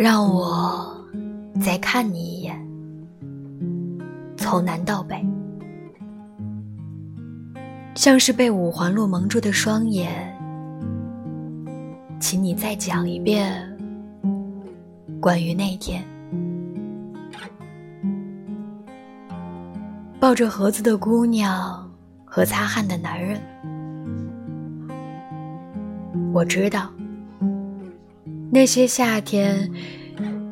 让我再看你一眼，从南到北，像是被五环路蒙住的双眼，请你再讲一遍关于那天。抱着盒子的姑娘和擦汗的男人，我知道，那些夏天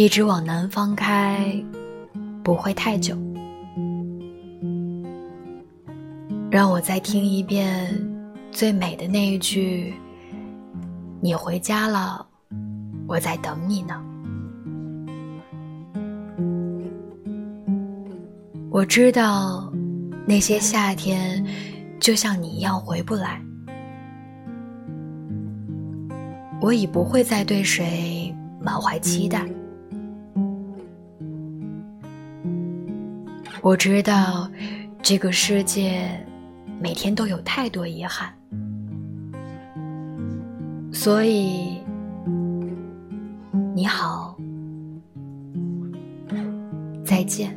一直往南方开，不会太久；让我再听一遍最美的那一句：“你回家了，我在等你呢。”我知道，那些夏天就像你一样回不来。我已不会再对谁满怀期待。我知道，这个世界每天都有太多遗憾，所以你好，再见。